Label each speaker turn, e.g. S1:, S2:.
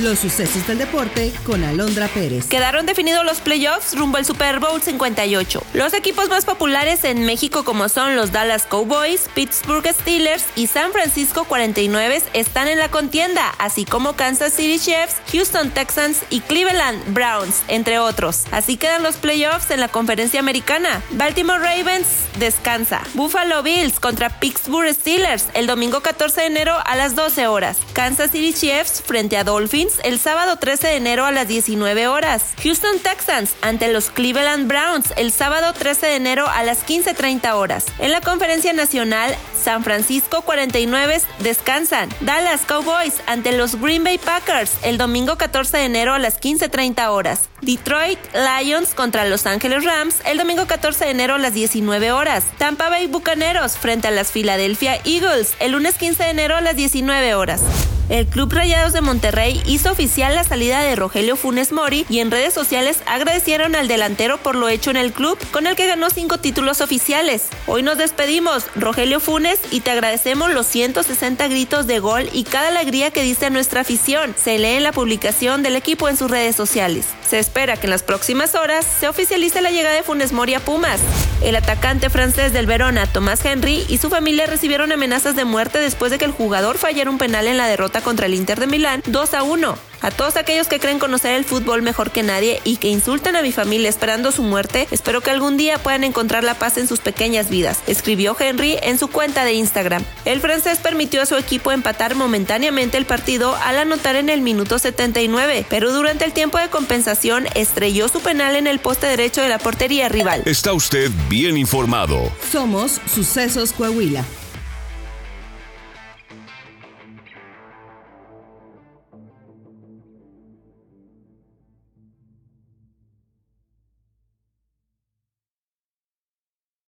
S1: Los sucesos del deporte con Alondra Pérez.
S2: Quedaron definidos los playoffs rumbo al Super Bowl 58. Los equipos más populares en México como son los Dallas Cowboys, Pittsburgh Steelers y San Francisco 49 están en la contienda, así como Kansas City Chiefs, Houston Texans y Cleveland Browns, entre otros. Así quedan los playoffs en la conferencia americana. Baltimore Ravens descansa. Buffalo Bills contra Pittsburgh Steelers el domingo 14 de enero a las 12 horas. Kansas City Chiefs frente a Dolphins el sábado 13 de enero a las 19 horas. Houston Texans ante los Cleveland Browns el sábado 13 de enero a las 15.30 horas. En la conferencia nacional, San Francisco 49 descansan. Dallas Cowboys ante los Green Bay Packers el domingo 14 de enero a las 15.30 horas. Detroit Lions contra Los Angeles Rams el domingo 14 de enero a las 19 horas. Tampa Bay Bucaneros frente a las Philadelphia Eagles el lunes 15 de enero a las 19 horas. El Club Rayados de Monterrey hizo oficial la salida de Rogelio Funes Mori y en redes sociales agradecieron al delantero por lo hecho en el club, con el que ganó cinco títulos oficiales. Hoy nos despedimos, Rogelio Funes, y te agradecemos los 160 gritos de gol y cada alegría que diste a nuestra afición. Se lee en la publicación del equipo en sus redes sociales. Se espera que en las próximas horas se oficialice la llegada de Funes Mori a Pumas. El atacante francés del Verona, Tomás Henry, y su familia recibieron amenazas de muerte después de que el jugador fallara un penal en la derrota contra el Inter de Milán 2 a 1. A todos aquellos que creen conocer el fútbol mejor que nadie y que insultan a mi familia esperando su muerte, espero que algún día puedan encontrar la paz en sus pequeñas vidas, escribió Henry en su cuenta de Instagram. El francés permitió a su equipo empatar momentáneamente el partido al anotar en el minuto 79, pero durante el tiempo de compensación estrelló su penal en el poste derecho de la portería rival.
S3: Está usted bien informado.
S1: Somos Sucesos Coahuila.